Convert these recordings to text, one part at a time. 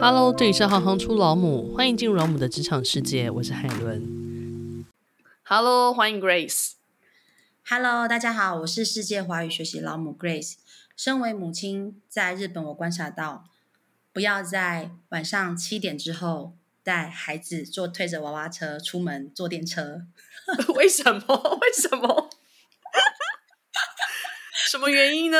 Hello，这里是行行出老母，欢迎进入老母的职场世界，我是海伦。Hello，欢迎 Grace。Hello，大家好，我是世界华语学习老母 Grace。身为母亲，在日本我观察到，不要在晚上七点之后带孩子坐推着娃娃车出门坐电车。为什么？为什么？什么原因呢？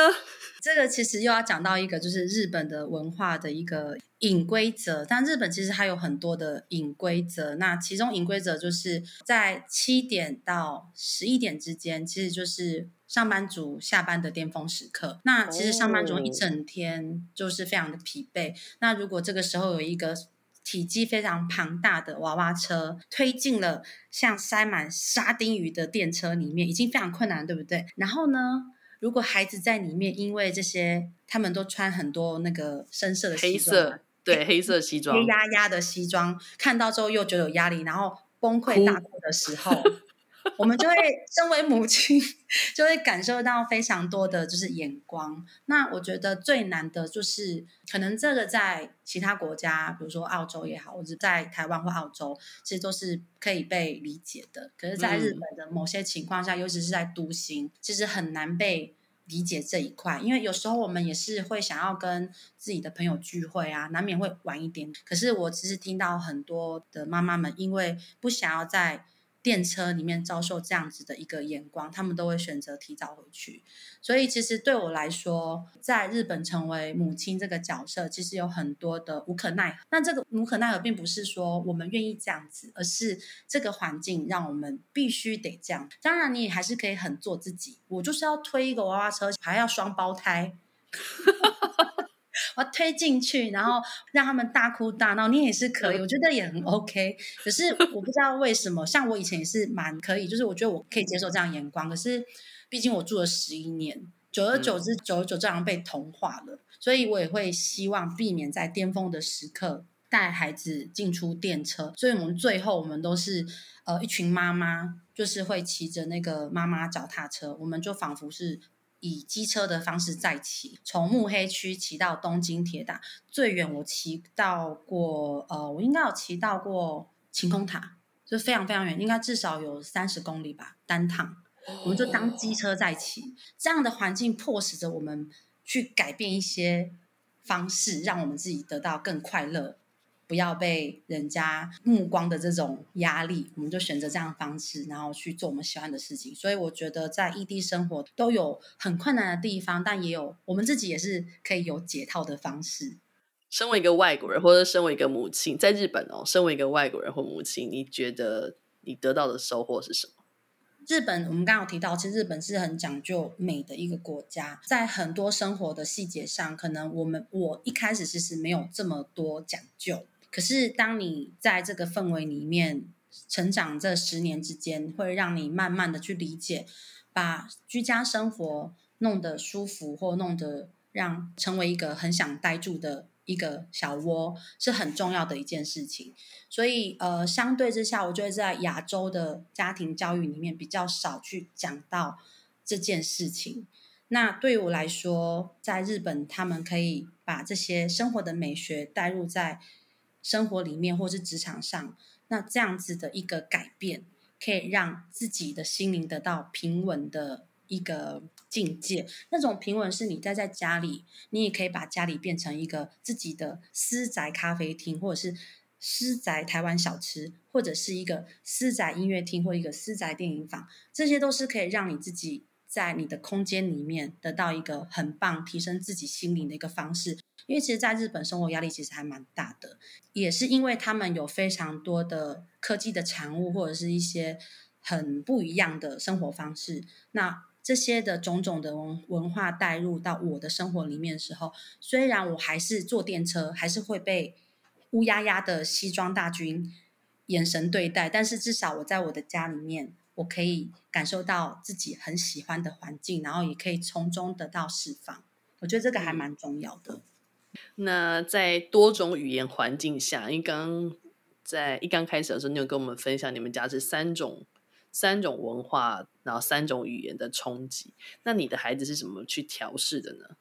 这个其实又要讲到一个，就是日本的文化的一个隐规则。但日本其实还有很多的隐规则。那其中隐规则就是在七点到十一点之间，其实就是上班族下班的巅峰时刻。那其实上班族一整天就是非常的疲惫。Oh. 那如果这个时候有一个体积非常庞大的娃娃车推进了像塞满沙丁鱼的电车里面，已经非常困难，对不对？然后呢，如果孩子在里面，因为这些他们都穿很多那个深色的黑色，对，黑色西装，黑压压的西装，看到之后又觉得有压力，然后崩溃大哭的时候。我们就会身为母亲，就会感受到非常多的就是眼光。那我觉得最难的就是，可能这个在其他国家，比如说澳洲也好，或者在台湾或澳洲，其实都是可以被理解的。可是，在日本的某些情况下，嗯、尤其是在都心，其实很难被理解这一块。因为有时候我们也是会想要跟自己的朋友聚会啊，难免会晚一点。可是我其实听到很多的妈妈们，因为不想要在电车里面遭受这样子的一个眼光，他们都会选择提早回去。所以，其实对我来说，在日本成为母亲这个角色，其实有很多的无可奈何。那这个无可奈何，并不是说我们愿意这样子，而是这个环境让我们必须得这样。当然，你也还是可以很做自己。我就是要推一个娃娃车，还要双胞胎。我推进去，然后让他们大哭大闹，你也是可以，我觉得也很 OK。可是我不知道为什么，像我以前也是蛮可以，就是我觉得我可以接受这样眼光。可是毕竟我住了十一年，久而久之，久而久之这样被同化了，所以我也会希望避免在巅峰的时刻带孩子进出电车。所以我们最后我们都是呃一群妈妈，就是会骑着那个妈妈脚踏车，我们就仿佛是。以机车的方式再骑，从目黑区骑到东京铁塔，最远我骑到过，呃，我应该有骑到过晴空塔，就非常非常远，应该至少有三十公里吧，单趟，我们就当机车在骑，这样的环境迫使着我们去改变一些方式，让我们自己得到更快乐。不要被人家目光的这种压力，我们就选择这样的方式，然后去做我们喜欢的事情。所以我觉得在异地生活都有很困难的地方，但也有我们自己也是可以有解套的方式。身为一个外国人，或者身为一个母亲，在日本哦，身为一个外国人或母亲，你觉得你得到的收获是什么？日本，我们刚刚有提到，其实日本是很讲究美的一个国家，在很多生活的细节上，可能我们我一开始其实没有这么多讲究。可是，当你在这个氛围里面成长，这十年之间，会让你慢慢的去理解，把居家生活弄得舒服，或弄得让成为一个很想待住的一个小窝，是很重要的一件事情。所以，呃，相对之下，我觉得在亚洲的家庭教育里面比较少去讲到这件事情。那对我来说，在日本，他们可以把这些生活的美学带入在。生活里面或是职场上，那这样子的一个改变，可以让自己的心灵得到平稳的一个境界。那种平稳是你待在家里，你也可以把家里变成一个自己的私宅咖啡厅，或者是私宅台湾小吃，或者是一个私宅音乐厅，或一个私宅电影房，这些都是可以让你自己在你的空间里面得到一个很棒提升自己心灵的一个方式。因为其实，在日本生活压力其实还蛮大的，也是因为他们有非常多的科技的产物，或者是一些很不一样的生活方式。那这些的种种的文文化带入到我的生活里面的时候，虽然我还是坐电车，还是会被乌压压的西装大军眼神对待，但是至少我在我的家里面，我可以感受到自己很喜欢的环境，然后也可以从中得到释放。我觉得这个还蛮重要的。那在多种语言环境下，因为刚在一刚开始的时候，你有跟我们分享你们家是三种三种文化，然后三种语言的冲击。那你的孩子是怎么去调试的呢？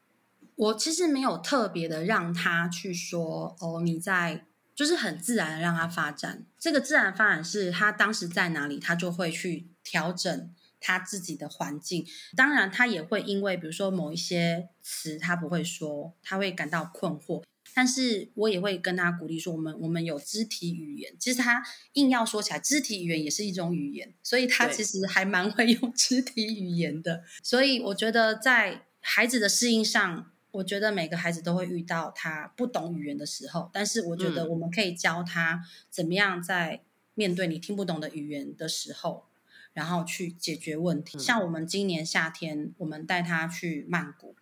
我其实没有特别的让他去说哦，你在就是很自然的让他发展。这个自然发展是他当时在哪里，他就会去调整他自己的环境。当然，他也会因为比如说某一些词他不会说，他会感到困惑。但是我也会跟他鼓励说，我们我们有肢体语言。其实他硬要说起来，肢体语言也是一种语言，所以他其实还蛮会用 肢体语言的。所以我觉得在孩子的适应上，我觉得每个孩子都会遇到他不懂语言的时候。但是我觉得我们可以教他怎么样在面对你听不懂的语言的时候，然后去解决问题。像我们今年夏天，我们带他去曼谷。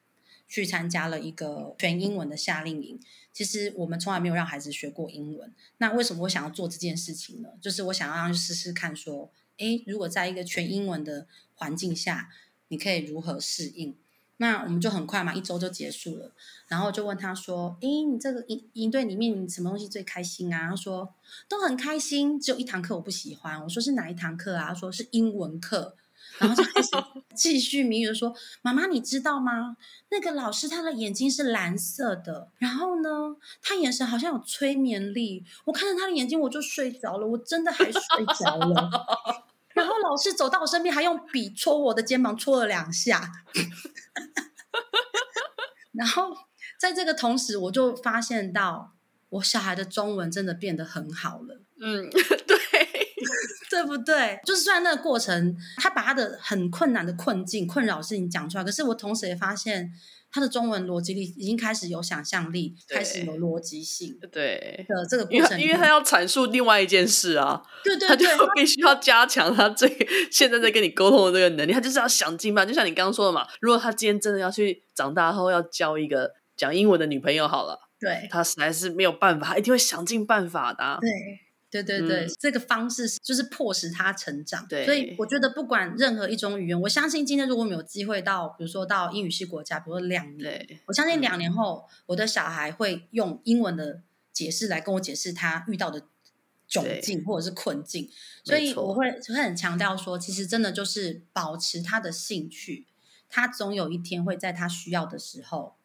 去参加了一个全英文的夏令营。其实我们从来没有让孩子学过英文。那为什么我想要做这件事情呢？就是我想要让他试试看，说，诶，如果在一个全英文的环境下，你可以如何适应？那我们就很快嘛，一周就结束了。然后就问他说，诶，你这个营营队里面，你什么东西最开心啊？他说都很开心，只有一堂课我不喜欢。我说是哪一堂课啊？他说是英文课。然后就开始 继续谜语的说：“妈妈，你知道吗？那个老师他的眼睛是蓝色的，然后呢，他眼神好像有催眠力。我看着他的眼睛，我就睡着了，我真的还睡着了。然后老师走到我身边，还用笔戳我的肩膀，戳了两下。然后在这个同时，我就发现到我小孩的中文真的变得很好了。嗯，对。”不对？就是虽然那个过程，他把他的很困难的困境、困扰事情讲出来，可是我同时也发现他的中文逻辑力已经开始有想象力，开始有逻辑性。对的这个过程，因为他要阐述另外一件事啊，对对对，他就必须要加强他这个现在在跟你沟通的这个能力，他就是要想尽办法。就像你刚刚说的嘛，如果他今天真的要去长大后要交一个讲英文的女朋友，好了，对，他实在是没有办法，他一定会想尽办法的啊。对。对对对，嗯、这个方式就是迫使他成长。对，所以我觉得不管任何一种语言，我相信今天如果我们有机会到，比如说到英语系国家，比如说两年，我相信两年后，嗯、我的小孩会用英文的解释来跟我解释他遇到的窘境或者是困境。所以我会会很强调说，其实真的就是保持他的兴趣，他总有一天会在他需要的时候。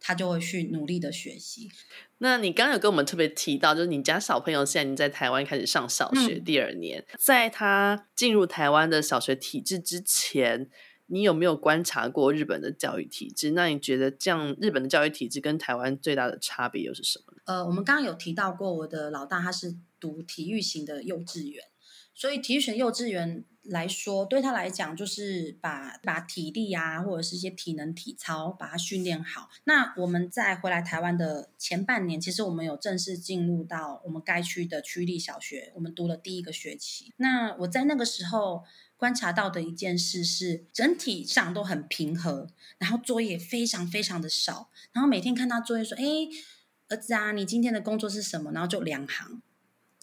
他就会去努力的学习。那你刚刚有跟我们特别提到，就是你家小朋友现在已经在台湾开始上小学第二年，嗯、在他进入台湾的小学体制之前，你有没有观察过日本的教育体制？那你觉得这样日本的教育体制跟台湾最大的差别又是什么呢？呃，我们刚刚有提到过，我的老大他是读体育型的幼稚园，所以体育型幼稚园。来说，对他来讲，就是把把体力啊，或者是一些体能体操，把它训练好。那我们在回来台湾的前半年，其实我们有正式进入到我们该区的区立小学，我们读了第一个学期。那我在那个时候观察到的一件事是，整体上都很平和，然后作业非常非常的少，然后每天看到作业说：“哎，儿子啊，你今天的工作是什么？”然后就两行，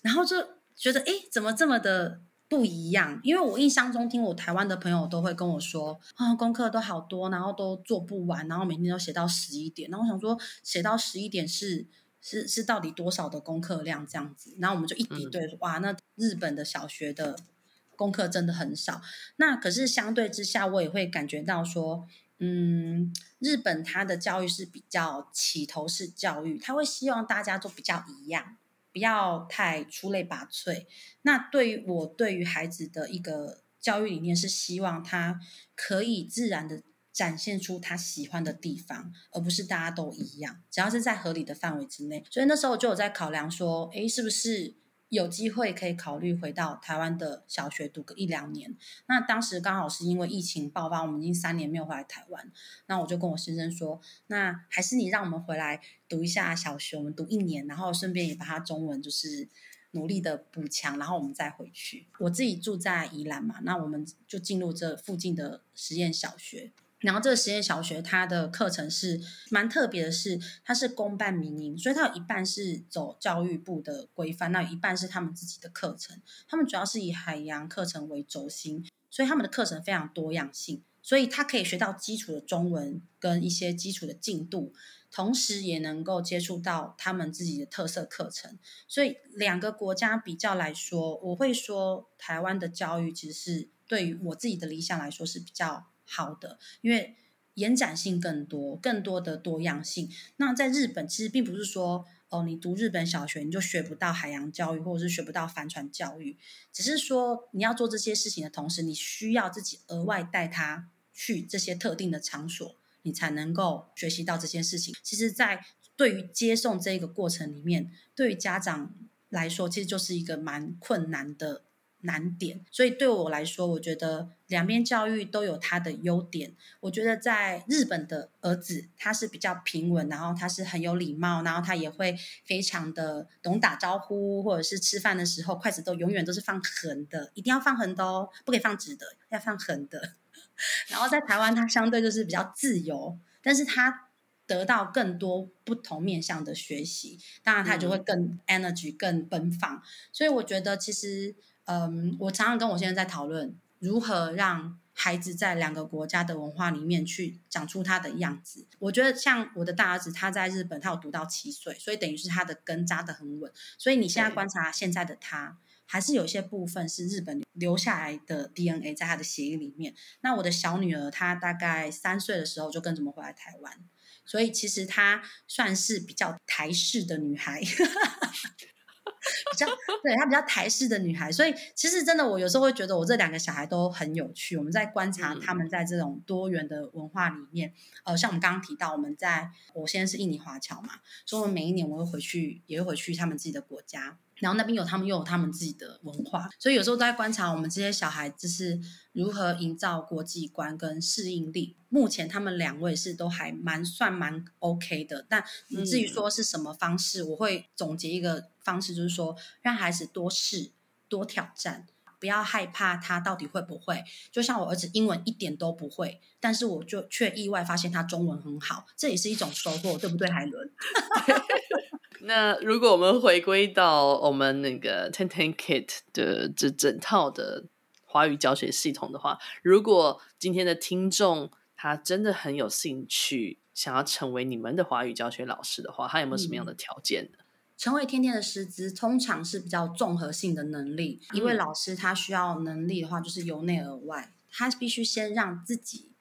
然后就觉得：“哎，怎么这么的？”不一样，因为我印象中听我台湾的朋友都会跟我说啊，功课都好多，然后都做不完，然后每天都写到十一点。然后我想说，写到十一点是是是到底多少的功课量这样子？然后我们就一比对，嗯、哇，那日本的小学的功课真的很少。那可是相对之下，我也会感觉到说，嗯，日本它的教育是比较起头式教育，他会希望大家都比较一样。不要太出类拔萃。那对于我对于孩子的一个教育理念是希望他可以自然的展现出他喜欢的地方，而不是大家都一样。只要是在合理的范围之内。所以那时候我就有在考量说，诶，是不是？有机会可以考虑回到台湾的小学读个一两年。那当时刚好是因为疫情爆发，我们已经三年没有回来台湾。那我就跟我先生说，那还是你让我们回来读一下小学，我们读一年，然后顺便也把他中文就是努力的补强，然后我们再回去。我自己住在宜兰嘛，那我们就进入这附近的实验小学。然后这个实验小学，它的课程是蛮特别的是，它是公办民营，所以它有一半是走教育部的规范，那有一半是他们自己的课程。他们主要是以海洋课程为轴心，所以他们的课程非常多样性，所以他可以学到基础的中文跟一些基础的进度，同时也能够接触到他们自己的特色课程。所以两个国家比较来说，我会说台湾的教育其实是对于我自己的理想来说是比较好的，因为延展性更多，更多的多样性。那在日本，其实并不是说哦，你读日本小学你就学不到海洋教育，或者是学不到帆船教育，只是说你要做这些事情的同时，你需要自己额外带他去这些特定的场所，你才能够学习到这些事情。其实，在对于接送这个过程里面，对于家长来说，其实就是一个蛮困难的。难点，所以对我来说，我觉得两边教育都有它的优点。我觉得在日本的儿子，他是比较平稳，然后他是很有礼貌，然后他也会非常的懂打招呼，或者是吃饭的时候筷子都永远都是放横的，一定要放横的哦，不可以放直的，要放横的。然后在台湾，他相对就是比较自由，但是他得到更多不同面向的学习，当然他就会更 energy 更奔放。所以我觉得其实。嗯，我常常跟我先生在讨论如何让孩子在两个国家的文化里面去长出他的样子。我觉得像我的大儿子，他在日本，他有读到七岁，所以等于是他的根扎得很稳。所以你现在观察现在的他，还是有一些部分是日本留下来的 DNA 在他的血液里面。那我的小女儿，她大概三岁的时候就跟着我们回来台湾，所以其实她算是比较台式的女孩。比较对，她比较台式的女孩，所以其实真的，我有时候会觉得我这两个小孩都很有趣。我们在观察他们在这种多元的文化里面，嗯、呃，像我们刚刚提到，我们在我现在是印尼华侨嘛，所以我们每一年我会回去，也会回去他们自己的国家。然后那边有他们，又有他们自己的文化，所以有时候都在观察我们这些小孩子是如何营造国际观跟适应力。目前他们两位是都还蛮算蛮 OK 的，但至于说是什么方式，嗯、我会总结一个方式，就是说让孩子多试、多挑战，不要害怕他到底会不会。就像我儿子英文一点都不会，但是我就却意外发现他中文很好，这也是一种收获，对不对，海伦？那如果我们回归到我们那个 Ten Ten Kit 的这整套的华语教学系统的话，如果今天的听众他真的很有兴趣，想要成为你们的华语教学老师的话，他有没有什么样的条件呢？嗯，成为天天的师资，通常是比较综合性的能力。一位老师他需要能力的话，就是由内而外，他必须先让自己。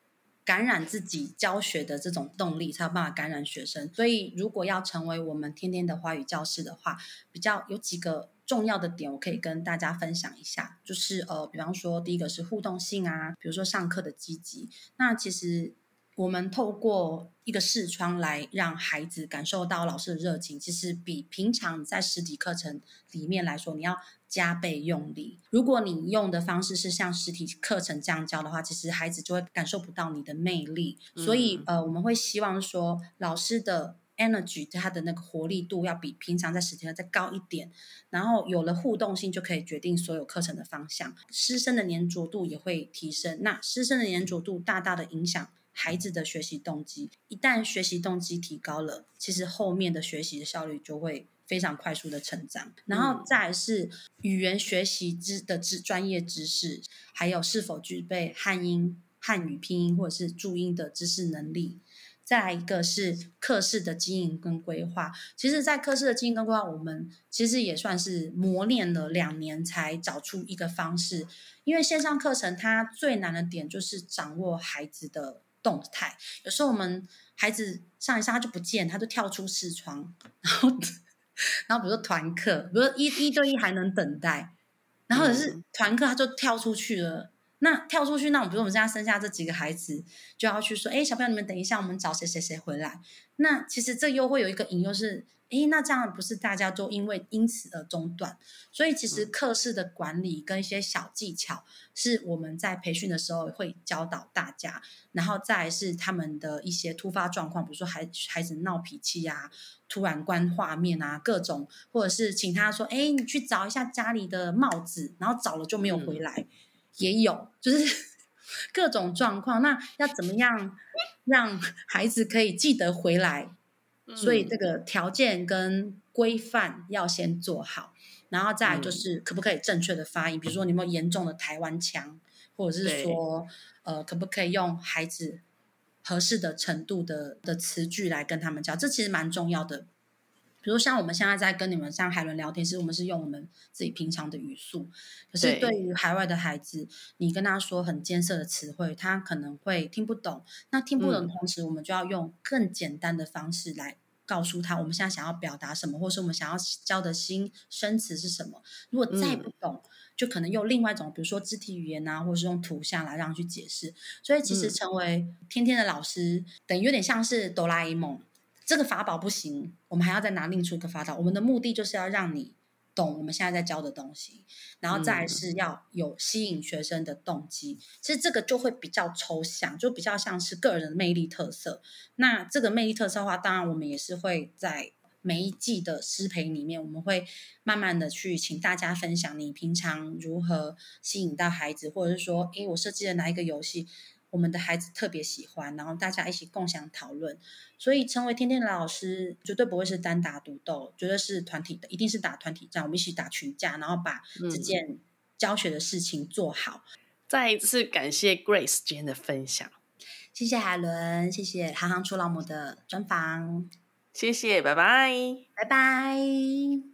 感染自己教学的这种动力，才有办法感染学生。所以，如果要成为我们天天的华语教师的话，比较有几个重要的点，我可以跟大家分享一下。就是呃，比方说，第一个是互动性啊，比如说上课的积极。那其实。我们透过一个视窗来让孩子感受到老师的热情，其实比平常在实体课程里面来说，你要加倍用力。如果你用的方式是像实体课程这样教的话，其实孩子就会感受不到你的魅力。所以，呃，我们会希望说，老师的 energy，他的那个活力度要比平常在实体课再高一点。然后有了互动性，就可以决定所有课程的方向。师生的粘着度也会提升。那师生的粘着度大大的影响。孩子的学习动机，一旦学习动机提高了，其实后面的学习的效率就会非常快速的成长。然后再来是语言学习知的知专业知识，还有是否具备汉音、汉语拼音或者是注音的知识能力。再来一个是课室的经营跟规划。其实，在课室的经营跟规划，我们其实也算是磨练了两年才找出一个方式。因为线上课程它最难的点就是掌握孩子的。动态，有时候我们孩子上一上他就不见，他就跳出视窗，然后，然后比如说团课，比如说一一对一还能等待，然后也是团课他就跳出去了。那跳出去，那我们比如说我们现在生下这几个孩子，就要去说，哎，小朋友你们等一下，我们找谁谁谁回来。那其实这又会有一个隐忧是。诶，那这样不是大家都因为因此而中断？所以其实课室的管理跟一些小技巧是我们在培训的时候会教导大家，然后再来是他们的一些突发状况，比如说孩孩子闹脾气啊，突然关画面啊，各种，或者是请他说，诶，你去找一下家里的帽子，然后找了就没有回来，嗯、也有，就是 各种状况。那要怎么样让孩子可以记得回来？所以这个条件跟规范要先做好，然后再来就是可不可以正确的发音，比如说你有没有严重的台湾腔，或者是说呃可不可以用孩子合适的程度的的词句来跟他们教，这其实蛮重要的。比如像我们现在在跟你们像海伦聊天，其实我们是用我们自己平常的语速。可是对于海外的孩子，你跟他说很艰涩的词汇，他可能会听不懂。那听不懂的同时，我们就要用更简单的方式来告诉他，我们现在想要表达什么，或是我们想要教的新生词是什么。如果再不懂，嗯、就可能用另外一种，比如说肢体语言啊，或者是用图像来让他去解释。所以其实成为天天的老师，嗯、等于有点像是哆啦 A 梦。这个法宝不行，我们还要再拿另出一个法宝。我们的目的就是要让你懂我们现在在教的东西，然后再是要有吸引学生的动机。嗯、其实这个就会比较抽象，就比较像是个人的魅力特色。那这个魅力特色的话，当然我们也是会在每一季的师培里面，我们会慢慢的去请大家分享你平常如何吸引到孩子，或者是说，诶，我设计了哪一个游戏。我们的孩子特别喜欢，然后大家一起共享讨论，所以成为天天的老师绝对不会是单打独斗，绝对是团体的，一定是打团体战，我们一起打群架，然后把这件教学的事情做好。嗯、再一次感谢 Grace 今天的分享，谢谢海伦，谢谢行行出老母的专访，谢谢，拜拜，拜拜。